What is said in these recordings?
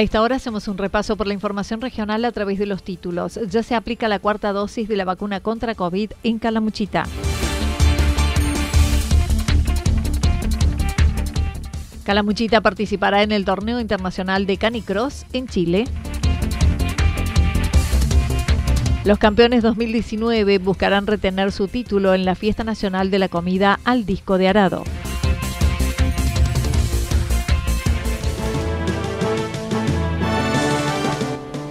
A esta hora hacemos un repaso por la información regional a través de los títulos. Ya se aplica la cuarta dosis de la vacuna contra COVID en Calamuchita. Calamuchita participará en el torneo internacional de Canicross en Chile. Los campeones 2019 buscarán retener su título en la fiesta nacional de la comida al disco de arado.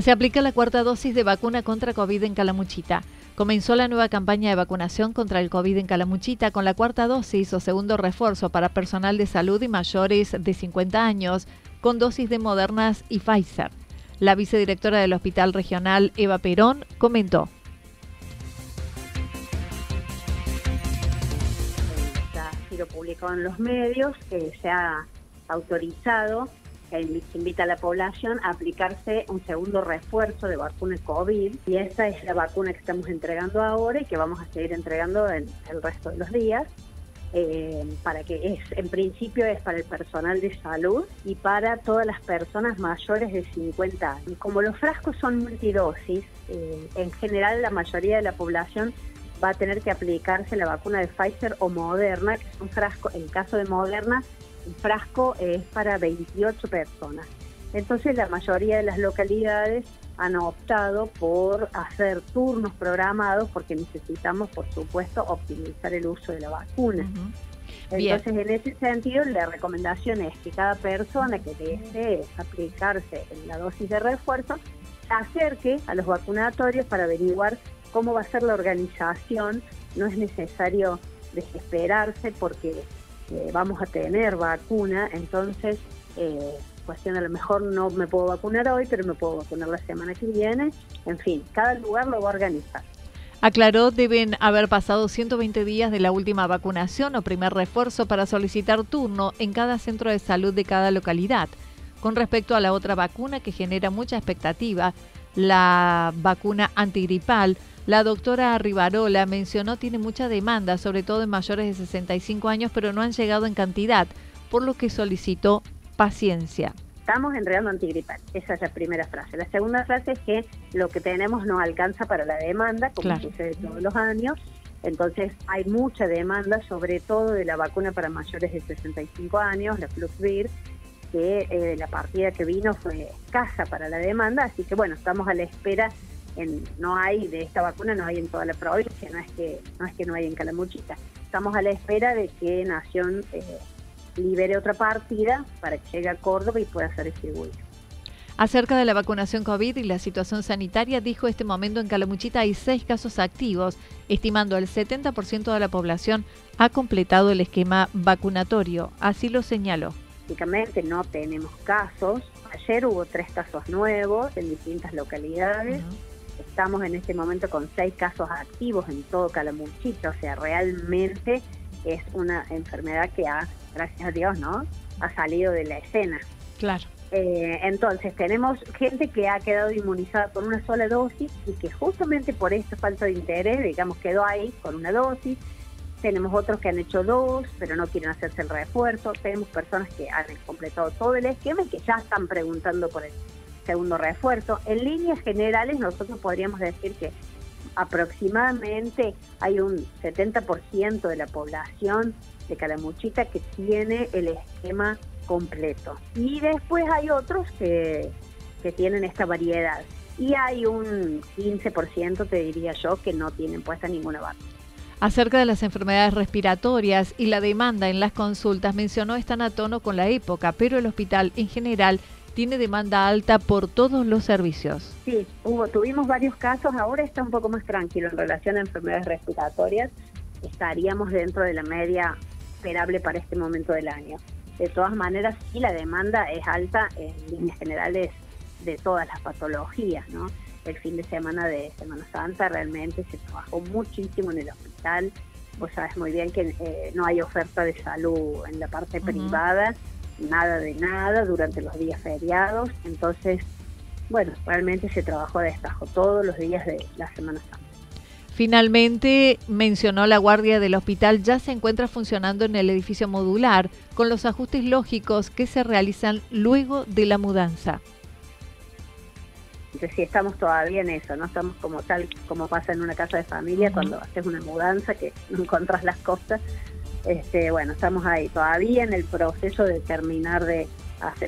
Se aplica la cuarta dosis de vacuna contra COVID en Calamuchita. Comenzó la nueva campaña de vacunación contra el COVID en Calamuchita con la cuarta dosis o segundo refuerzo para personal de salud y mayores de 50 años con dosis de Modernas y Pfizer. La vicedirectora del Hospital Regional, Eva Perón, comentó. publicado en los medios, que se ha autorizado invita a la población a aplicarse un segundo refuerzo de vacuna COVID y esta es la vacuna que estamos entregando ahora y que vamos a seguir entregando en el resto de los días. Eh, para que es, en principio es para el personal de salud y para todas las personas mayores de 50 años. Como los frascos son multidosis, eh, en general la mayoría de la población va a tener que aplicarse la vacuna de Pfizer o Moderna, que es un frasco, en caso de Moderna, el frasco es para 28 personas. Entonces la mayoría de las localidades han optado por hacer turnos programados porque necesitamos, por supuesto, optimizar el uso de la vacuna. Entonces, en ese sentido, la recomendación es que cada persona que desee aplicarse en la dosis de refuerzo se acerque a los vacunatorios para averiguar cómo va a ser la organización. No es necesario desesperarse porque vamos a tener vacuna, entonces, eh, cuestión a lo mejor no me puedo vacunar hoy, pero me puedo vacunar la semana que viene. En fin, cada lugar lo va a organizar. Aclaró, deben haber pasado 120 días de la última vacunación o primer refuerzo para solicitar turno en cada centro de salud de cada localidad. Con respecto a la otra vacuna que genera mucha expectativa, la vacuna antigripal, la doctora Rivarola mencionó tiene mucha demanda, sobre todo en mayores de 65 años, pero no han llegado en cantidad, por lo que solicitó paciencia. Estamos entregando antigripal, esa es la primera frase. La segunda frase es que lo que tenemos no alcanza para la demanda, como sucede todos los años. Entonces hay mucha demanda, sobre todo de la vacuna para mayores de 65 años, la Fluxvir, que eh, la partida que vino fue escasa para la demanda, así que bueno, estamos a la espera no hay de esta vacuna, no hay en toda la provincia, no es que no es que no hay en Calamuchita. Estamos a la espera de que Nación eh, libere otra partida para que llegue a Córdoba y pueda ser distribuido. Acerca de la vacunación COVID y la situación sanitaria, dijo este momento en Calamuchita hay seis casos activos, estimando el 70% de la población ha completado el esquema vacunatorio. Así lo señaló. Básicamente no tenemos casos. Ayer hubo tres casos nuevos en distintas localidades. Estamos en este momento con seis casos activos en todo Calamuchita. O sea, realmente es una enfermedad que ha, gracias a Dios, ¿no? Ha salido de la escena. Claro. Eh, entonces, tenemos gente que ha quedado inmunizada con una sola dosis y que justamente por esta falta de interés, digamos, quedó ahí con una dosis. Tenemos otros que han hecho dos, pero no quieren hacerse el refuerzo. Tenemos personas que han completado todo el esquema y que ya están preguntando por el segundo refuerzo. En líneas generales, nosotros podríamos decir que aproximadamente hay un 70% de la población de Calamuchita que tiene el esquema completo. Y después hay otros que, que tienen esta variedad. Y hay un 15%, te diría yo, que no tienen puesta ninguna vacuna. Acerca de las enfermedades respiratorias y la demanda en las consultas, mencionó están a tono con la época, pero el hospital en general tiene demanda alta por todos los servicios. Sí, hubo, tuvimos varios casos, ahora está un poco más tranquilo en relación a enfermedades respiratorias, estaríamos dentro de la media esperable para este momento del año. De todas maneras, sí, la demanda es alta en líneas generales de todas las patologías, ¿no? El fin de semana de Semana Santa realmente se trabajó muchísimo en el hospital. Vos sabes muy bien que eh, no hay oferta de salud en la parte privada, nada de nada durante los días feriados. Entonces, bueno, realmente se trabajó a destajo todos los días de la Semana Santa. Finalmente, mencionó la guardia del hospital, ya se encuentra funcionando en el edificio modular con los ajustes lógicos que se realizan luego de la mudanza. Entonces, sí, estamos todavía en eso, no estamos como tal como pasa en una casa de familia cuando haces una mudanza que no encontrás las cosas. Este, bueno, estamos ahí todavía en el proceso de terminar de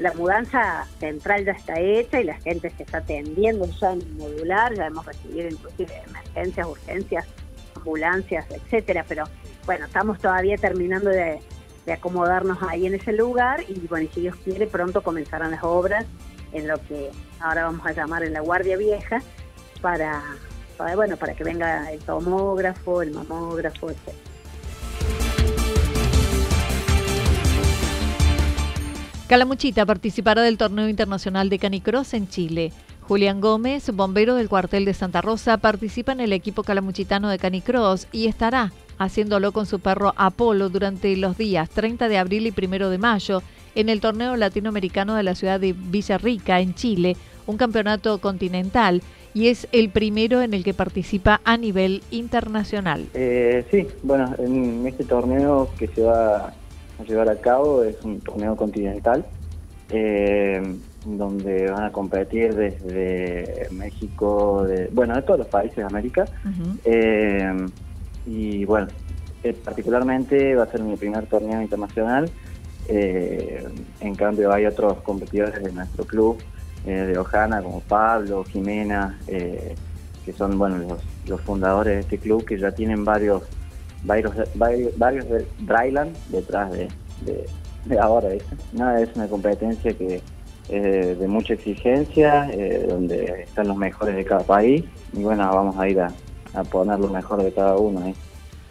la mudanza central ya está hecha y la gente se está atendiendo ya en modular, ya hemos recibido inclusive emergencias, urgencias, ambulancias, etcétera, pero bueno, estamos todavía terminando de, acomodarnos ahí en ese lugar y bueno, si Dios quiere pronto comenzarán las obras en lo que ahora vamos a llamar en la Guardia Vieja para, para bueno, para que venga el tomógrafo, el mamógrafo, etcétera. Calamuchita participará del torneo internacional de canicross en Chile. Julián Gómez, bombero del cuartel de Santa Rosa, participa en el equipo calamuchitano de canicross y estará haciéndolo con su perro Apolo durante los días 30 de abril y 1 de mayo en el torneo latinoamericano de la ciudad de Villarrica, en Chile, un campeonato continental y es el primero en el que participa a nivel internacional. Eh, sí, bueno, en este torneo que se va a llevar a cabo. Es un torneo continental eh, donde van a competir desde México, de, bueno, de todos los países de América. Eh, y bueno, eh, particularmente va a ser mi primer torneo internacional. en cambio hay otros competidores de nuestro club de Ojana como Pablo, Jimena, que son bueno los, los fundadores de este club que ya tienen varios varios, varios, de Dryland detrás de, de, ahora. Nada, es una competencia que es de, mucha exigencia, eh, donde están los mejores de cada país y bueno, vamos a ir a, poner lo mejor de cada uno ahí.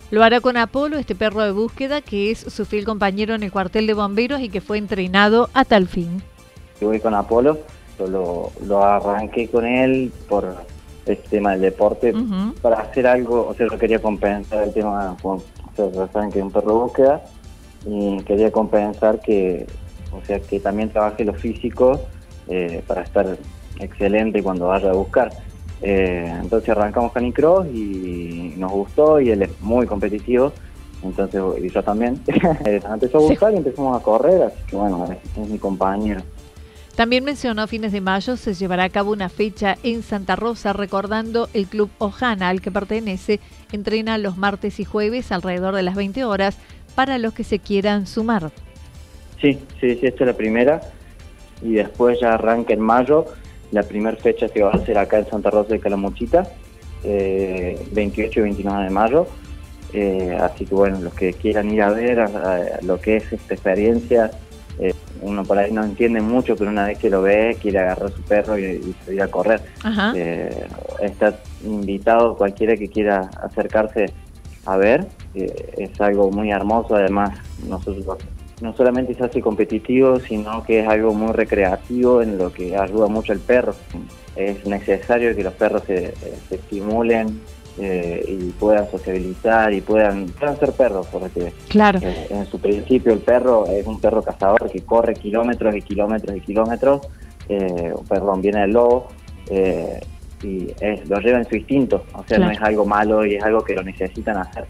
Lo hará con Apolo, este perro de búsqueda que es su fiel compañero en el cuartel de bomberos y que fue entrenado a tal fin. Yo voy con Apolo, lo, lo arranqué con él por el tema del deporte para hacer algo, o sea, yo quería compensar el tema, o sea, saben que es un perro de búsqueda y quería compensar que, o sea, que también trabaje lo físico eh, para estar excelente cuando vaya a buscar. Eh, entonces arrancamos Canicross y nos gustó y él es muy competitivo, entonces y yo también. empezó a gustar y empezamos a correr, así que bueno, es mi compañero. También mencionó a fines de mayo se llevará a cabo una fecha en Santa Rosa recordando el club Ojana al que pertenece. Entrena los martes y jueves alrededor de las 20 horas para los que se quieran sumar. Sí, sí, sí, esta es la primera y después ya arranca en mayo la primera fecha que va a ser acá en Santa Rosa de Calamuchita, 28 eh, y 29 de mayo. Eh, así que bueno, los que quieran ir a ver lo que es esta experiencia eh, uno por ahí no entiende mucho, pero una vez que lo ve, quiere agarrar su perro y, y salir a correr. Eh, está invitado cualquiera que quiera acercarse a ver, eh, es algo muy hermoso, además nosotros no solamente se hace competitivo, sino que es algo muy recreativo en lo que ayuda mucho al perro. Es necesario que los perros se estimulen, eh, y puedan sociabilizar y puedan, puedan ser perros, porque claro. Eh, en su principio el perro es un perro cazador que corre kilómetros y kilómetros y kilómetros, eh, perdón, viene del lobo eh, y es, lo lleva en su instinto, o sea, no es algo malo y es algo que lo necesitan hacer.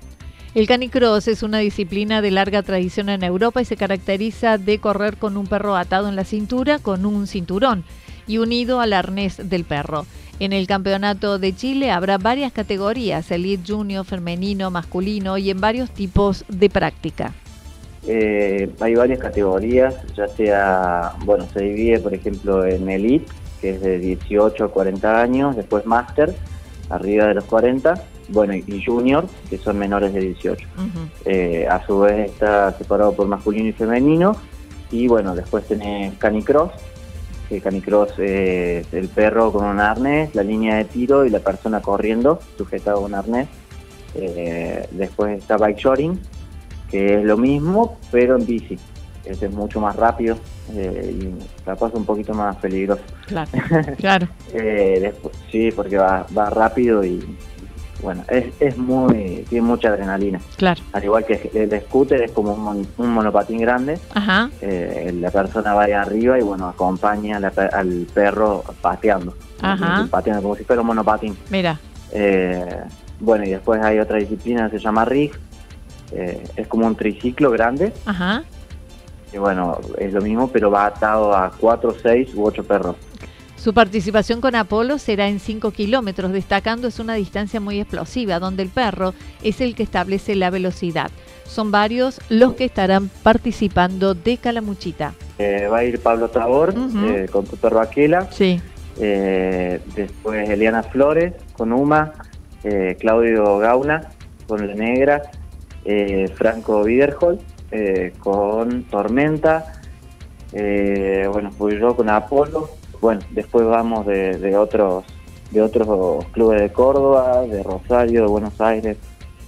El canicross es una disciplina de larga tradición en Europa y se caracteriza de correr con un perro atado en la cintura con un cinturón y unido al arnés del perro. En el Campeonato de Chile habrá varias categorías, elite junior, femenino, masculino y en varios tipos de práctica. Eh, hay varias categorías, ya sea, bueno, se divide por ejemplo en elite, que es de 18 a 40 años, después master, arriba de los 40, bueno, y junior, que son menores de 18. Eh, a su vez está separado por masculino y femenino, y bueno, después tenés canicross, que canicross es el perro con un arnés, la línea de tiro y la persona corriendo, sujetado a un arnés. Eh, después está bike shoring, que es lo mismo, pero en bici. Este es mucho más rápido eh, y capaz un poquito más peligroso. Claro, claro. Eh, después, sí, porque va, va rápido y, bueno, es, es muy, tiene mucha adrenalina. Claro. Al igual que el scooter es como un, monopatín grande. Ajá. Eh, la persona va ahí arriba y bueno, acompaña al perro pateando. Ajá. Pateando como si fuera un monopatín. Mira. Eh, bueno, y después hay otra disciplina que se llama rig. Eh, es como un triciclo grande. Ajá. Y bueno, es lo mismo, pero va atado a cuatro, seis u ocho perros. Su participación con Apolo será en 5 kilómetros, destacando es una distancia muy explosiva, donde el perro es el que establece la velocidad. Son varios los que estarán participando de Calamuchita. Eh, va a ir Pablo Tabor eh, con tu perro Aquila. Sí. Eh, después Eliana Flores con Uma. Claudio Gauna con La Negra. Franco Widerhol con Tormenta. bueno, fui yo con Apolo bueno, después vamos de, otros de otros clubes de Córdoba, de Rosario, de Buenos Aires.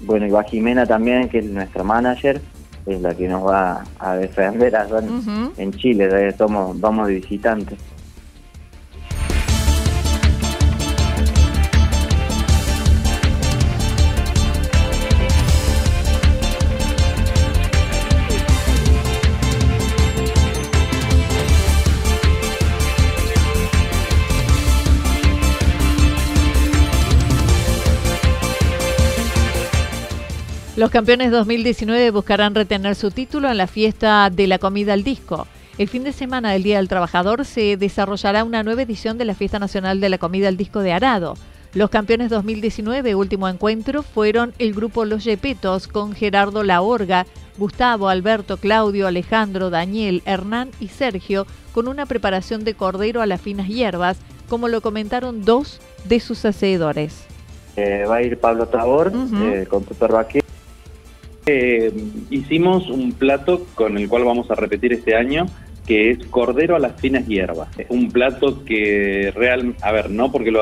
Bueno, y va Jimena también, que es nuestra manager, es la que nos va a defender allá en, Chile, somos, vamos de visitantes. Los campeones 2019 buscarán retener su título en la fiesta de la comida al disco. El fin de semana del Día del Trabajador se desarrollará una nueva edición de la Fiesta Nacional de la Comida al Disco de Arado. Los campeones 2019, último encuentro, fueron el grupo Los Yepetos con Gerardo Laorga, Gustavo, Alberto, Claudio, Alejandro, Daniel, Hernán y Sergio, con una preparación de cordero a las finas hierbas, como lo comentaron dos de sus hacedores. Eh, va a ir Pablo Tabor eh, con tu perro aquí eh, hicimos un plato con el cual vamos a repetir este año, que es cordero a las finas hierbas. Es un plato que real, a ver, no porque lo,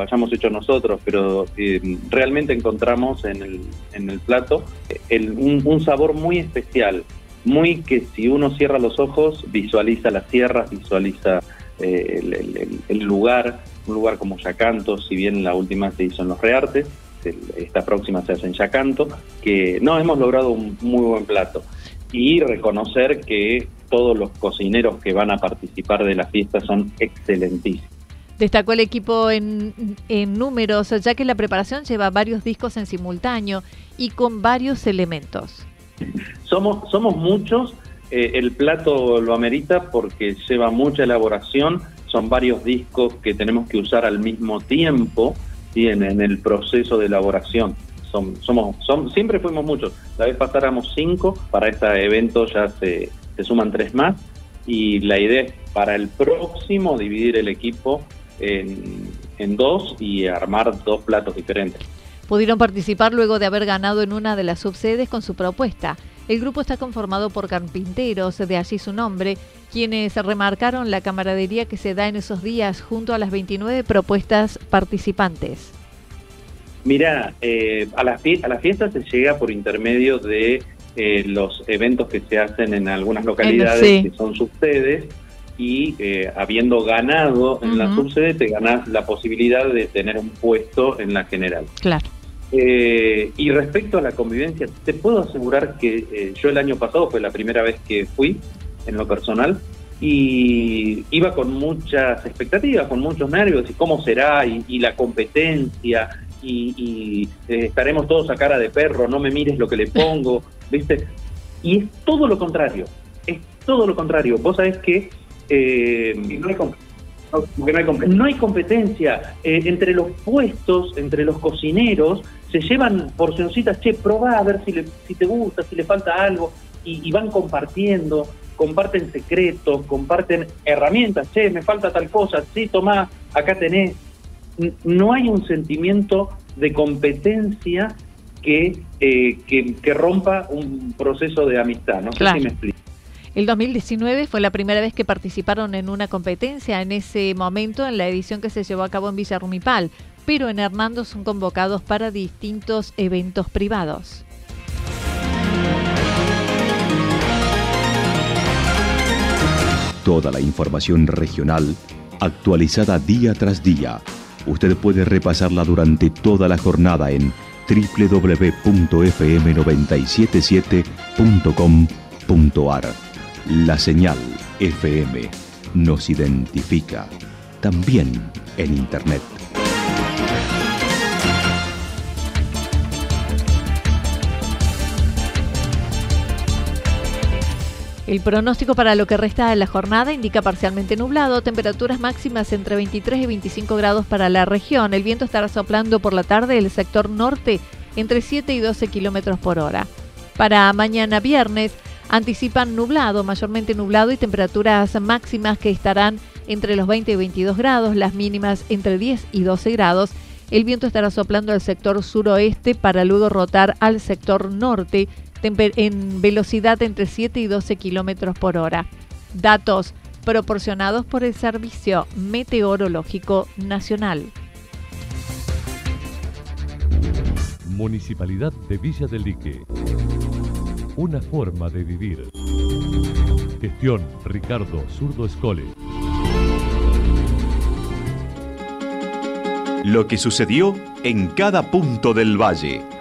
hayamos hecho nosotros, pero eh, realmente encontramos en el, en el plato un, sabor muy especial, muy que si uno cierra los ojos visualiza las sierras, visualiza eh, el, lugar, un lugar como Yacanto, si bien la última se hizo en los Reartes, esta próxima se hace en Yacanto, que no hemos logrado un muy buen plato. Y reconocer que todos los cocineros que van a participar de la fiesta son excelentísimos. Destacó el equipo en, números, ya que la preparación lleva varios discos en simultáneo y con varios elementos. Somos, somos muchos, eh, el plato lo amerita porque lleva mucha elaboración, son varios discos que tenemos que usar al mismo tiempo en, el proceso de elaboración. Somos, siempre fuimos muchos. La vez pasada éramos cinco, para este evento ya se, se suman tres más y la idea es para el próximo dividir el equipo en, en dos y armar dos platos diferentes. Pudieron participar luego de haber ganado en una de las subsedes con su propuesta. El grupo está conformado por carpinteros, de allí su nombre, quienes remarcaron la camaradería que se da en esos días junto a las 29 propuestas participantes. Mira, eh, a, la a la fiesta se llega por intermedio de eh, los eventos que se hacen en algunas localidades que son subsedes y eh, habiendo ganado en la subsede te ganas la posibilidad de tener un puesto en la general. Claro. Eh, y respecto a la convivencia, te puedo asegurar que eh, yo el año pasado fue la primera vez que fui en lo personal y iba con muchas expectativas, con muchos nervios, y cómo será, y, la competencia, y, eh, estaremos todos a cara de perro, no me mires lo que le pongo, ¿viste? Y es todo lo contrario, es todo lo contrario. Vos sabés que no hay competencia no hay competencia. Eh, entre los puestos, entre los cocineros, se llevan porcioncitas, che, probá a ver si, le, si te gusta, si le falta algo, y, van compartiendo, comparten secretos, comparten herramientas, che, me falta tal cosa, sí, tomá, acá tenés. No hay un sentimiento de competencia que, eh, que, rompa un proceso de amistad, no sé si me explico. El 2019 fue la primera vez que participaron en una competencia en ese momento en la edición que se llevó a cabo en Villa Rumipal, pero en Hernando son convocados para distintos eventos privados. Toda la información regional actualizada día tras día. Usted puede repasarla durante toda la jornada en www.fm977.com.ar. La señal FM nos identifica también en Internet. El pronóstico para lo que resta de la jornada indica parcialmente nublado, temperaturas máximas entre 23 y 25 grados para la región. El viento estará soplando por la tarde el sector norte entre 7 y 12 kilómetros por hora. Para mañana viernes, anticipan nublado, mayormente nublado y temperaturas máximas que estarán entre los 20 y 22 grados, las mínimas entre 10 y 12 grados. El viento estará soplando al sector suroeste para luego rotar al sector norte en velocidad entre 7 y 12 kilómetros por hora. Datos proporcionados por el Servicio Meteorológico Nacional. Municipalidad de Villa del Lique una forma de vivir. Gestión Ricardo Zurdo Escole. Lo que sucedió en cada punto del valle.